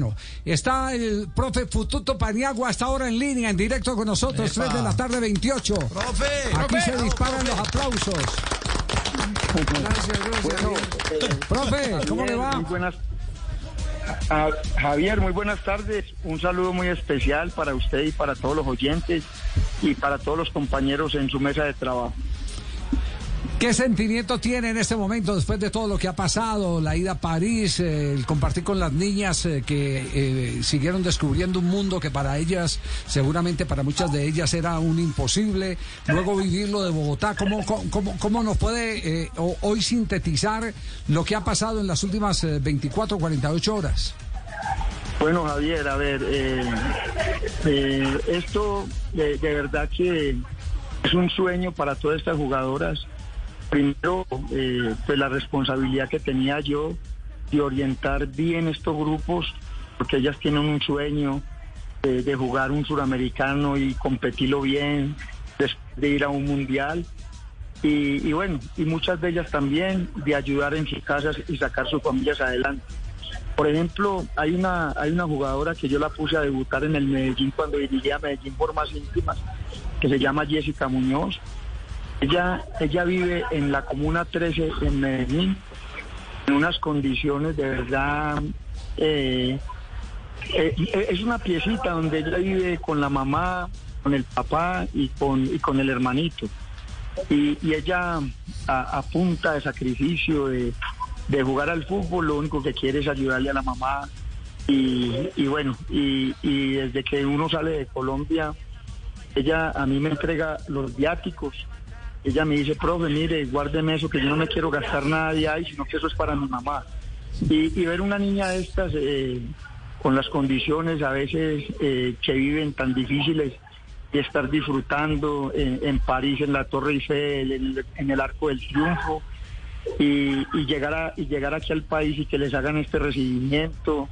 Bueno, está el profe Fututo Paniagua hasta ahora en línea, en directo con nosotros, 3 de la tarde 28. Profe, Aquí profe. se disparan los aplausos. Gracias, gracias. profe, ¿cómo le va? Muy buenas. Javier, muy buenas tardes. Un saludo muy especial para usted y para todos los oyentes y para todos los compañeros en su mesa de trabajo. ¿Qué sentimiento tiene en este momento después de todo lo que ha pasado? La ida a París, eh, el compartir con las niñas eh, que eh, siguieron descubriendo un mundo que para ellas, seguramente para muchas de ellas era un imposible. Luego vivirlo de Bogotá. ¿Cómo, cómo, cómo nos puede eh, hoy sintetizar lo que ha pasado en las últimas eh, 24, 48 horas? Bueno, Javier, a ver, esto de verdad que es un sueño para todas estas jugadoras. Primero, eh, pues la responsabilidad que tenía yo de orientar bien estos grupos, porque ellas tienen un sueño de, de jugar un suramericano y competirlo bien, de ir a un mundial. Y, y bueno, y muchas de ellas también de ayudar en sus casas y sacar sus familias adelante. Por ejemplo, hay una, hay una jugadora que yo la puse a debutar en el Medellín cuando dirigía Medellín por más íntimas, que se llama Jessica Muñoz. Ella, ella vive en la Comuna 13 en Medellín, en unas condiciones de verdad... eh, eh, es una piecita donde ella vive con la mamá, con el papá y con, y con el hermanito. Y, ella a, punta de sacrificio, de, jugar al fútbol, lo único que quiere es ayudarle a la mamá. Y, bueno, y desde que uno sale de Colombia, ella a mí me entrega los viáticos. Ella me dice, profe, mire, guárdeme eso, que yo no me quiero gastar nada de ahí, sino que eso es para mi mamá. Y, y ver una niña de estas eh, con las condiciones a veces eh, que viven tan difíciles y estar disfrutando en, en París, en la Torre Eiffel, en, el- en el Arco del Triunfo, y, y llegar a, y llegar aquí al país y que les hagan este recibimiento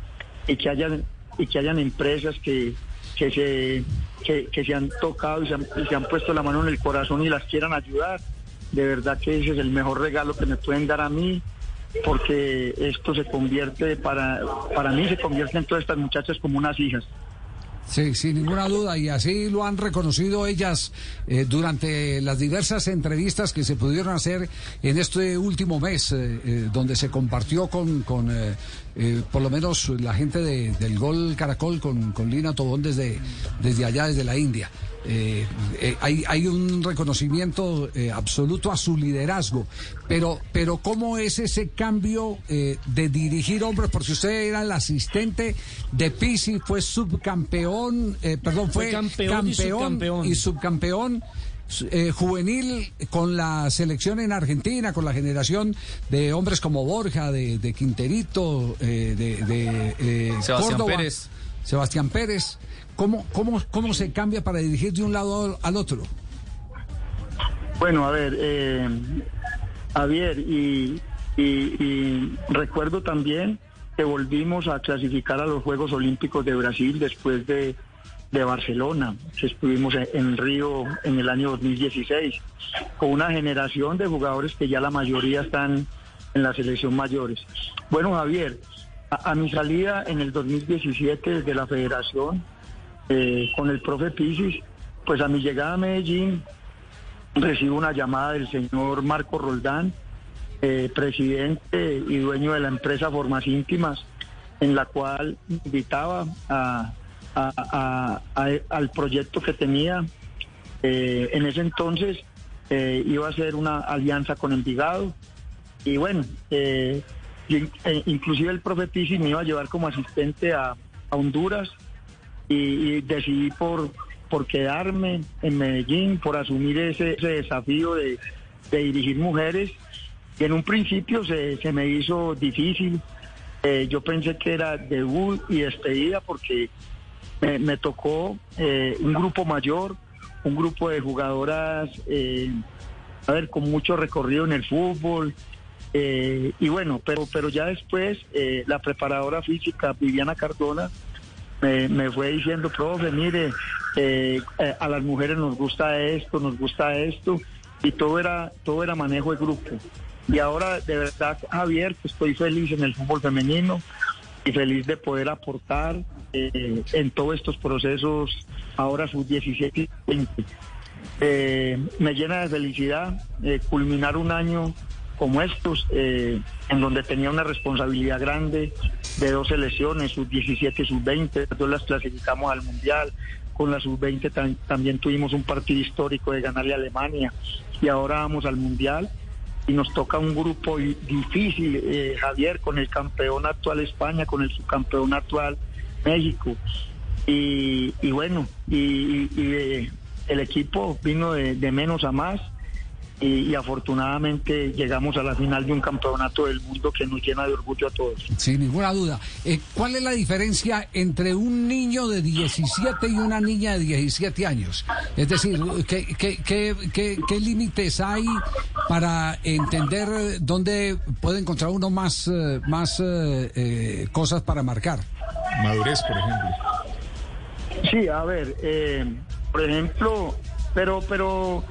y que hayan y que hayan empresas que que se que, que se han tocado y se han, y se han puesto la mano en el corazón y las quieran ayudar de verdad que ese es el mejor regalo que me pueden dar a mí porque esto se convierte para para mí se convierte en todas estas muchachas como unas hijas. Sí, sin ninguna duda, y así lo han reconocido ellas eh, durante las diversas entrevistas que se pudieron hacer en este último mes, eh, eh, donde se compartió con, con eh, por lo menos la gente de- del Gol Caracol, con, con Lina Tobón desde, desde allá, desde la India. Eh, eh, hay, hay un reconocimiento eh, absoluto a su liderazgo, pero, pero ¿cómo es ese cambio de dirigir hombres? Porque usted era el asistente de Pisi, fue subcampeón, eh, perdón, fue, Fue campeón y subcampeón. y subcampeón eh, juvenil con la selección en Argentina, con la generación de hombres como Borja, de, de Quinterito, eh, de, de, eh, Sebastián Córdoba, Pérez. Sebastián Pérez. ¿Cómo, cómo, ¿Cómo se cambia para dirigir de un lado al otro? Bueno, a ver, eh, Javier, y, y- y recuerdo también que volvimos a clasificar a los Juegos Olímpicos de Brasil después de, de Barcelona, que estuvimos en, Río en el año 2016, con una generación de jugadores que ya la mayoría están en la selección mayores. Bueno, Javier, a, mi salida en el 2017 desde la federación, eh, con el profe Pisis, pues a mi llegada a Medellín, recibo una llamada del señor Marco Roldán, eh, presidente y dueño de la empresa Formas Íntimas, en la cual invitaba a, a- a- a- al proyecto que tenía. Eh, en ese entonces eh, iba a ser una alianza con Envigado y bueno, eh, eh, inclusive el profe Pisi me iba a llevar como asistente a, Honduras y, y decidí por, por quedarme en Medellín, por asumir ese, ese desafío de, de dirigir mujeres. Y en un principio se, se me hizo difícil. Eh, yo pensé que era debut y despedida porque me, me tocó eh, un grupo mayor, un grupo de jugadoras, eh, a ver, con mucho recorrido en el fútbol. eh, y bueno, pero, pero ya después eh, la preparadora física Viviana Cardona me, fue diciendo, profe, mire, a las mujeres nos gusta esto, nos gusta esto, y todo era, todo era manejo de grupo. Y ahora, de verdad, Javier, estoy feliz en el fútbol femenino, y feliz de poder aportar eh, en todos estos procesos, ahora sus 17 y 20. Eh, me llena de felicidad eh, culminar un año como estos, en donde tenía una responsabilidad grande de dos selecciones, sus 17 y sus 20, dos las clasificamos al Mundial, con la sub-20 también tuvimos un partido histórico de ganarle a Alemania y ahora vamos al Mundial y nos toca un grupo difícil, Javier, con el campeón actual España, con el subcampeón actual México. Y, bueno, y, eh, el equipo vino de, menos a más y, afortunadamente llegamos a la final de un campeonato del mundo que nos llena de orgullo a todos. Sin ninguna duda. Eh, ¿Cuál es la diferencia entre un niño de 17 y una niña de 17 años? Es decir, ¿qué, qué, qué, límites hay para entender dónde puede encontrar uno más, eh, más cosas para marcar? Madurez, por ejemplo. Sí, a ver, eh, por ejemplo, pero, pero,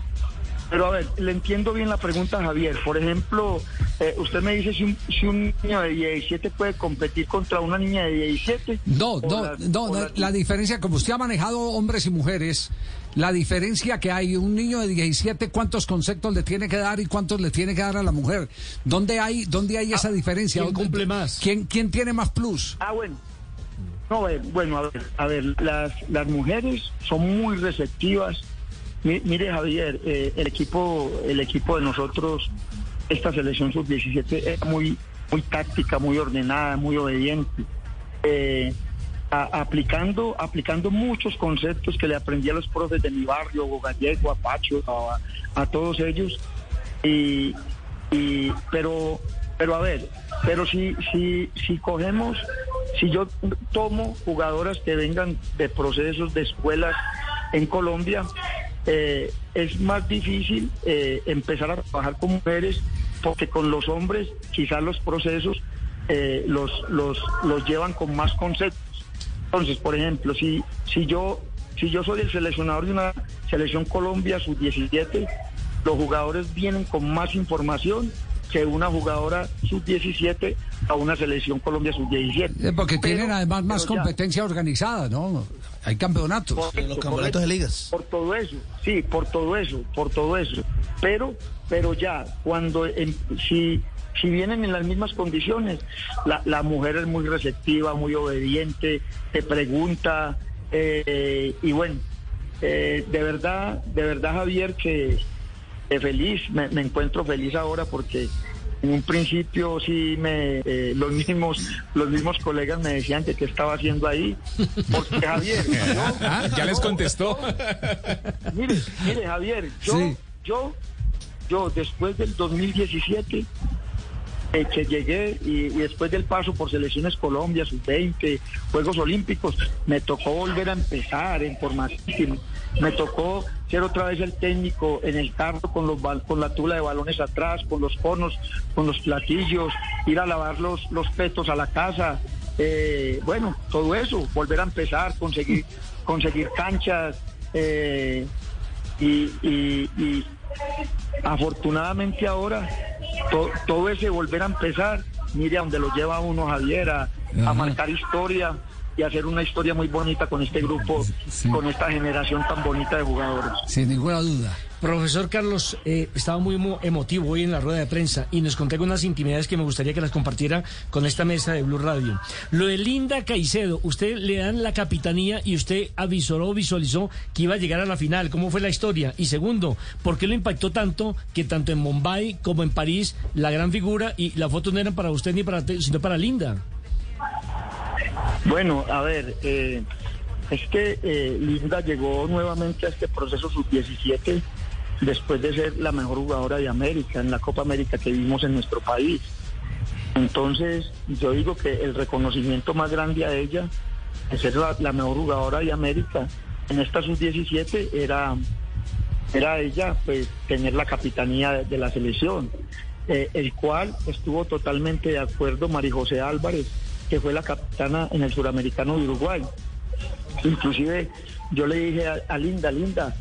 pero a ver, le entiendo bien la pregunta, Javier. Por ejemplo, eh, usted me dice si un, si un, niño de 17 puede competir contra una niña de 17. No, no, no, la, diferencia, como usted ha manejado hombres y mujeres, la diferencia que hay, un niño de 17, ¿cuántos conceptos le tiene que dar y cuántos le tiene que dar a la mujer? ¿Dónde hay, dónde hay esa ah, diferencia? ¿Quién cumple más? ¿Quién, quién tiene más plus? Ah, bueno. No, eh, bueno, a ver, a ver las, las mujeres son muy receptivas. mire, Javier, eh, el equipo el equipo de nosotros, esta selección sub-17 es muy, muy táctica, muy ordenada, muy obediente. Eh, aplicando, aplicando muchos conceptos que le aprendí a los profes de mi barrio, Gallego, a Pacho, a, todos ellos. Y, y, pero, pero a ver, pero si, si, si cogemos si yo tomo jugadoras que vengan de procesos de escuelas en Colombia, eh, es más difícil eh, empezar a trabajar con mujeres porque con los hombres quizás los procesos eh, los, los, los llevan con más conceptos. Entonces, por ejemplo, si, si, yo, si yo soy el seleccionador de una selección Colombia sub-17, los jugadores vienen con más información que una jugadora sub-17 a una selección Colombia sub-17. porque tienen además más competencia organizada, ¿no? Hay campeonatos. los campeonatos de ligas. Por todo eso, sí, por todo eso, por todo eso. Pero, pero ya, cuando, si, si vienen en las mismas condiciones, la, la mujer es muy receptiva, muy obediente, te pregunta, eh, y bueno, eh, de verdad, de verdad, Javier, que feliz, me, encuentro feliz ahora porque en un principio sí me eh, los mismos los mismos colegas me decían que qué estaba haciendo ahí porque Javier ah, ya les contestó. Mire mire Javier yo yo yo después del 2017 eh, que llegué y, después del paso por selecciones Colombia, sub-20, Juegos Olímpicos, me tocó volver a empezar en formación. Me tocó ser otra vez el técnico en el carro con, los, con la tula de balones atrás, con los conos, con los platillos, ir a lavar los, los petos a la casa. Eh, bueno, todo eso, volver a empezar, conseguir, conseguir canchas. Eh, y, y afortunadamente ahora todo ese volver a empezar, mire a donde lo lleva uno Javier a, marcar historia y hacer una historia muy bonita con este grupo, con esta generación tan bonita de jugadores. Sin ninguna duda. Profesor Carlos, eh, estaba muy emotivo hoy en la rueda de prensa y nos conté unas intimidades que me gustaría que las compartiera con esta mesa de Blue Radio. Lo de Linda Caicedo, usted le dan la capitanía y usted avisó, visualizó que iba a llegar a la final. ¿Cómo fue la historia? Y segundo, ¿por qué lo impactó tanto que tanto en Mumbai como en París la gran figura y la foto no eran para usted ni para sino para Linda? Bueno, a ver, eh, es que eh, Linda llegó nuevamente a este proceso sub-17 después de ser la mejor jugadora de América en la Copa América que vimos en nuestro país. Entonces, yo digo que el reconocimiento más grande a ella, de ser la, mejor jugadora de América en esta sub-17, era, era ella, pues, tener la capitanía de, la selección, eh, el cual estuvo totalmente de acuerdo María José Álvarez, que fue la capitana en el suramericano de Uruguay. Inclusive yo le dije a Linda, Linda,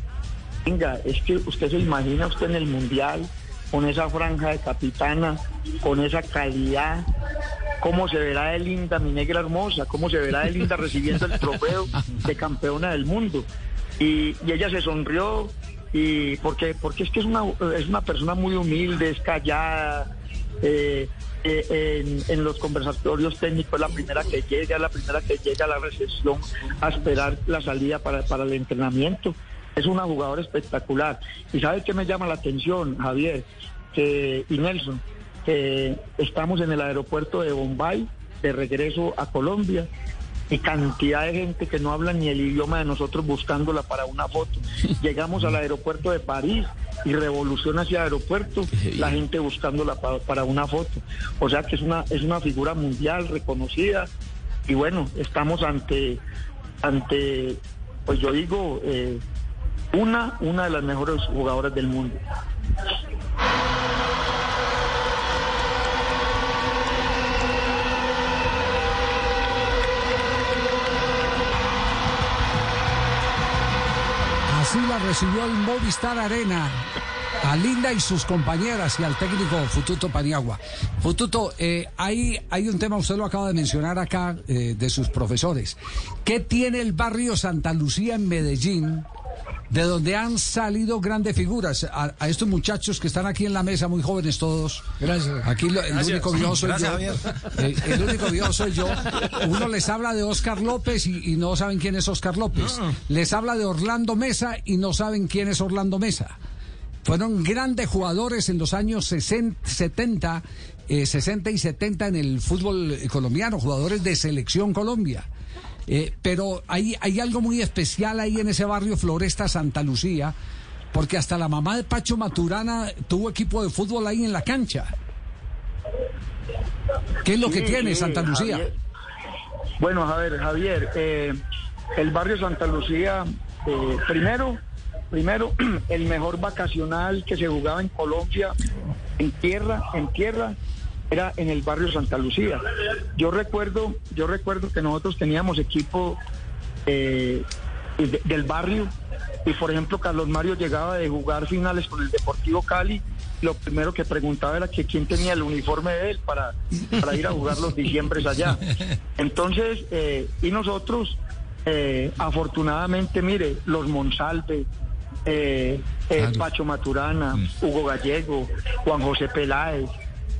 venga, es que usted se imagina usted en el Mundial, con esa franja de capitana, con esa calidad, cómo se verá de linda mi negra hermosa, cómo se verá de linda recibiendo el trofeo de campeona del mundo. Y, y ella se sonrió y porque porque es que es una es una persona muy humilde, es callada. eh, eh, en, en los conversatorios técnicos la primera que llega, la primera que llega a la recepción a esperar la salida para, para el entrenamiento. Es una jugadora espectacular. ¿Y sabe qué me llama la atención, Javier? Que, y Nelson, que estamos en el aeropuerto de Bombay, de regreso a Colombia, y cantidad de gente que no habla ni el idioma de nosotros buscándola para una foto. Llegamos al aeropuerto de París y revolución hacia el aeropuerto, la gente buscándola pa- para una foto. O sea que es una, es una figura mundial reconocida y bueno, estamos ante, ante pues yo digo, eh, una, una de las mejores jugadoras del mundo. Así la recibió el Movistar Arena. A Linda y sus compañeras y al técnico Fututo Paniagua. Fututo, eh, hay, hay un tema, usted lo acaba de mencionar acá, eh, de sus profesores. ¿Qué tiene el barrio Santa Lucía en Medellín, de donde han salido grandes figuras? A, a estos muchachos que están aquí en la mesa, muy jóvenes todos. Gracias. Aquí lo- el Gracias. único viejo soy Gracias, yo. Eh, el único viejo soy yo. Uno les habla de Oscar López y, y no saben quién es Oscar López. Les habla de Orlando Mesa y no saben quién es Orlando Mesa. Fueron grandes jugadores en los años 60, 70, eh, 60 y 70 en el fútbol eh, colombiano, jugadores de selección Colombia. Eh, pero hay, hay algo muy especial ahí en ese barrio Floresta Santa Lucía, porque hasta la mamá de Pacho Maturana tuvo equipo de fútbol ahí en la cancha. ¿Qué es lo que tiene sí, Santa Lucía? Javier. Bueno, a ver, Javier, eh, el barrio Santa Lucía, eh, primero, primero, el mejor vacacional que se jugaba en Colombia, en tierra, en tierra, era en el barrio Santa Lucía. Yo recuerdo, yo recuerdo que nosotros teníamos equipo eh, de- del barrio y por ejemplo Carlos Mario llegaba de jugar finales con el Deportivo Cali lo primero que preguntaba era que quién tenía el uniforme de él para, para ir a jugar los diciembres allá entonces eh, y nosotros eh, afortunadamente mire los Monsalve eh, eh. Pacho Maturana Hugo Gallego Juan José Peláez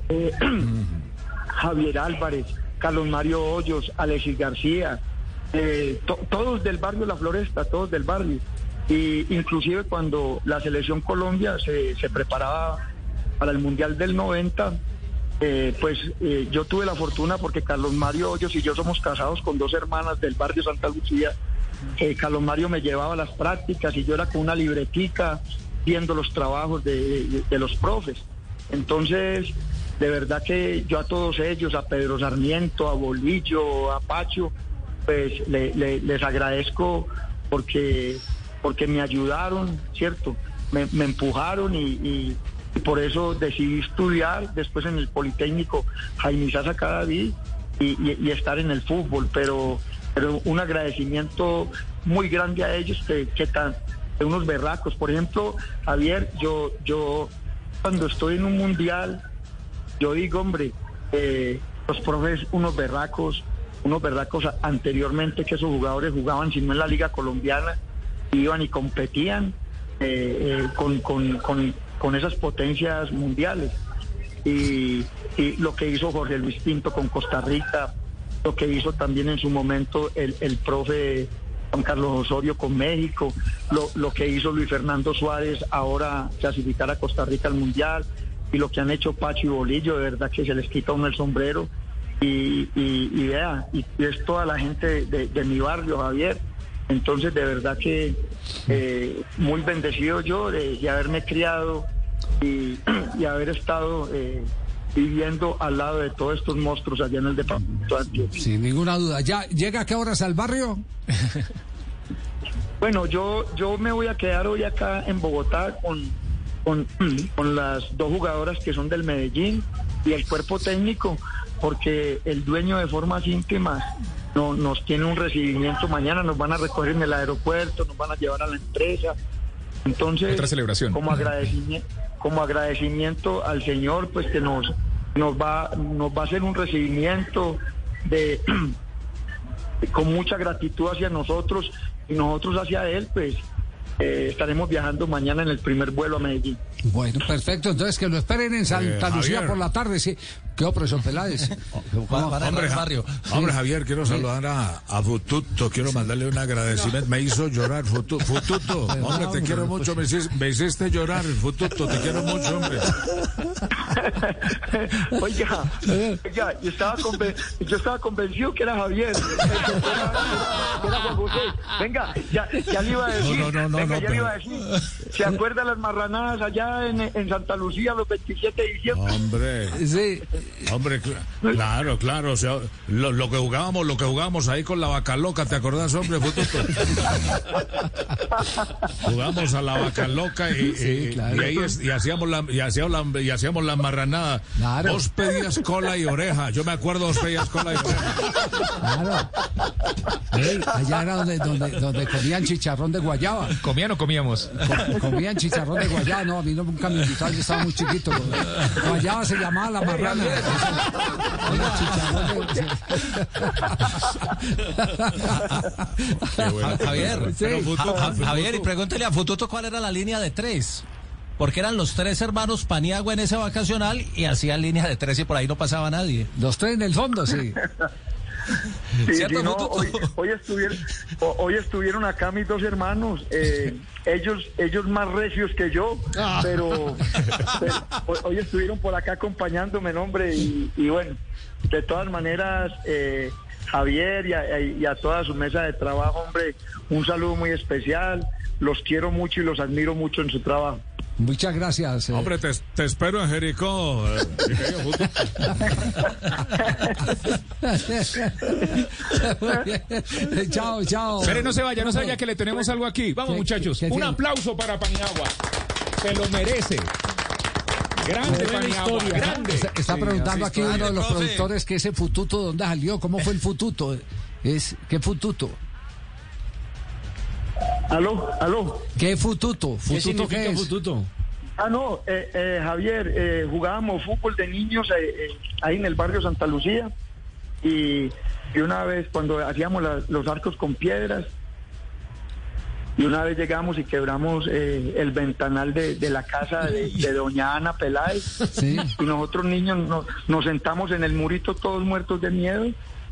eh, Javier Álvarez, Carlos Mario Hoyos, Alexis García, eh, to- todos del barrio La Floresta, todos del barrio. Y inclusive cuando la selección Colombia se, preparaba para el Mundial del 90, eh, pues yo tuve la fortuna porque Carlos Mario Hoyos y yo somos casados con dos hermanas del barrio Santa Lucía. Carlos Mario me llevaba las prácticas y yo era con una libretica viendo los trabajos de los profes. Entonces, de verdad que yo a todos ellos, a Pedro Sarmiento, a Bolillo, a Pacho, pues le- le- les agradezco porque, porque me ayudaron, ¿cierto? Me, empujaron y, por eso decidí estudiar después en el Politécnico Jaime Sasa y estar en el fútbol, pero, pero un agradecimiento muy grande a ellos que, que tan, de unos berracos. Por ejemplo, Javier, yo, yo cuando estoy en un mundial, yo digo, hombre, eh, los profes, unos berracos, unos berracos anteriormente que esos jugadores jugaban, si no en la Liga Colombiana, iban y competían eh, eh, con, con, con, con esas potencias mundiales. Y, y lo que hizo Jorge Luis Pinto con Costa Rica, lo que hizo también en su momento el, el profe Juan Carlos Osorio con México, lo, lo que hizo Luis Fernando Suárez ahora clasificar a Costa Rica al Mundial, y lo que han hecho Pacho y Bolillo, de verdad que se les quita uno el sombrero. Y, y, y vea, y es toda la gente de, de mi barrio, Javier. Entonces, de verdad que eh, muy bendecido yo de, de haberme criado y, y haber estado eh, viviendo al lado de todos estos monstruos allá en el departamento. Sin ninguna duda. ¿Ya llega a qué horas al barrio? Bueno, yo, yo me voy a quedar hoy acá en Bogotá con, con, con las dos jugadoras que son del Medellín y el cuerpo técnico, porque el dueño de formas íntimas no, nos tiene un recibimiento mañana, nos van a recoger en el aeropuerto, nos van a llevar a la empresa. Entonces, Otra celebración. como agradecimiento, como agradecimiento al Señor, pues que nos, nos va, nos va a hacer un recibimiento de con mucha gratitud hacia nosotros y nosotros hacia él, pues eh, estaremos viajando mañana en el primer vuelo a Medellín. Bueno, perfecto. Entonces que lo esperen en Santa Eh, Lucía por la tarde. Sí. ¿Qué oh, profesor Peláez? ¿Cómo? Hombre, Ja- hombre, Javier, quiero saludar a, a Fututo, quiero mandarle un agradecimiento. Me hizo llorar, Futu- Fututo. Hombre, te quiero mucho, me hiciste, me hiciste llorar, Fututo, te quiero mucho, hombre. oiga, oiga, yo estaba, conven- yo estaba convencido que era Javier, que era Juan José. Venga, ya, ya le iba a decir, No, no, no, venga, no, ya le iba a decir. ¿Se acuerda las marranadas allá en, en Santa Lucía los 27 de diciembre? Hombre, Sí. hombre, cl- claro, claro, o sea, lo, lo que jugábamos, lo que jugábamos ahí con la vaca loca, ¿te acordás, hombre? Jugamos a la vaca loca y, Sí, y- claro. y ahí es- y hacíamos la y hacíamos la, y hacíamos la marranada. Claro. Vos pedías cola y oreja. Yo me acuerdo, vos pedías cola y oreja. Claro. Ey, allá era donde, donde, donde comían chicharrón de guayaba. ¿Comían o comíamos? Com- comían chicharrón de guayaba. No, a mí no, nunca me invitaron, yo estaba muy chiquito. Guayaba se llamaba la marrana. Oiga, chicharrón de... Javier, Javier, y pregúntele a Fututo cuál era la línea de tres. Porque eran los tres hermanos Paniagua en ese vacacional y hacían línea de tres y por ahí no pasaba nadie. Los tres en el fondo, sí. Sí, ¿Cierto, sí, no, hoy, hoy estuvieron, ho- hoy estuvieron acá mis dos hermanos, eh, ellos, ellos más recios que yo, pero, pero hoy, estuvieron por acá acompañándome, no, hombre, y, y bueno, de todas maneras, eh, Javier y a, y a toda su mesa de trabajo, hombre, un saludo muy especial, los quiero mucho y los admiro mucho en su trabajo. Muchas gracias. eh. Hombre, te, te espero en Jericó. eh, chao, chao. Pero no se vaya, no se vaya que le tenemos algo aquí. Vamos, ¿Qué- muchachos. qué- qué Un aplauso para Paniagua. Se lo merece. Grande Paniagua, historia. grande. Está, está Sí, preguntando aquí uno de los profe. productores que ese fututo, ¿dónde salió? ¿Cómo fue el fututo? Es, ¿Qué fututo? Aló, aló. ¿Qué fututo? ¿Qué ¿Fututo significa qué es? fututo? Ah, no, eh, eh, Javier, eh, jugábamos fútbol de niños eh, eh, ahí en el barrio Santa Lucía y, y una vez cuando hacíamos la- los arcos con piedras y una vez llegamos y quebramos eh, el ventanal de, de la casa de, de doña Ana Peláez Sí. y nosotros niños nos, nos sentamos en el murito todos muertos de miedo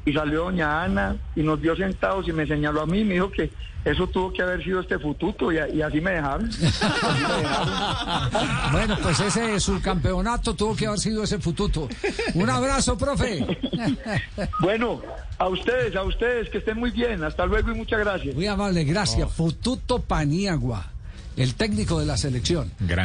y salió doña Ana y nos vio sentados y me señaló a mí y me dijo que eso tuvo que haber sido este fututo y, así me dejaron. Así me dejaron. Bueno, pues ese subcampeonato tuvo que haber sido ese fututo. Un abrazo, profe. Bueno, a ustedes, a ustedes, que estén muy bien. Hasta luego y muchas gracias. Muy amable, gracias. Fututo Paniagua, el técnico de la selección. Grande.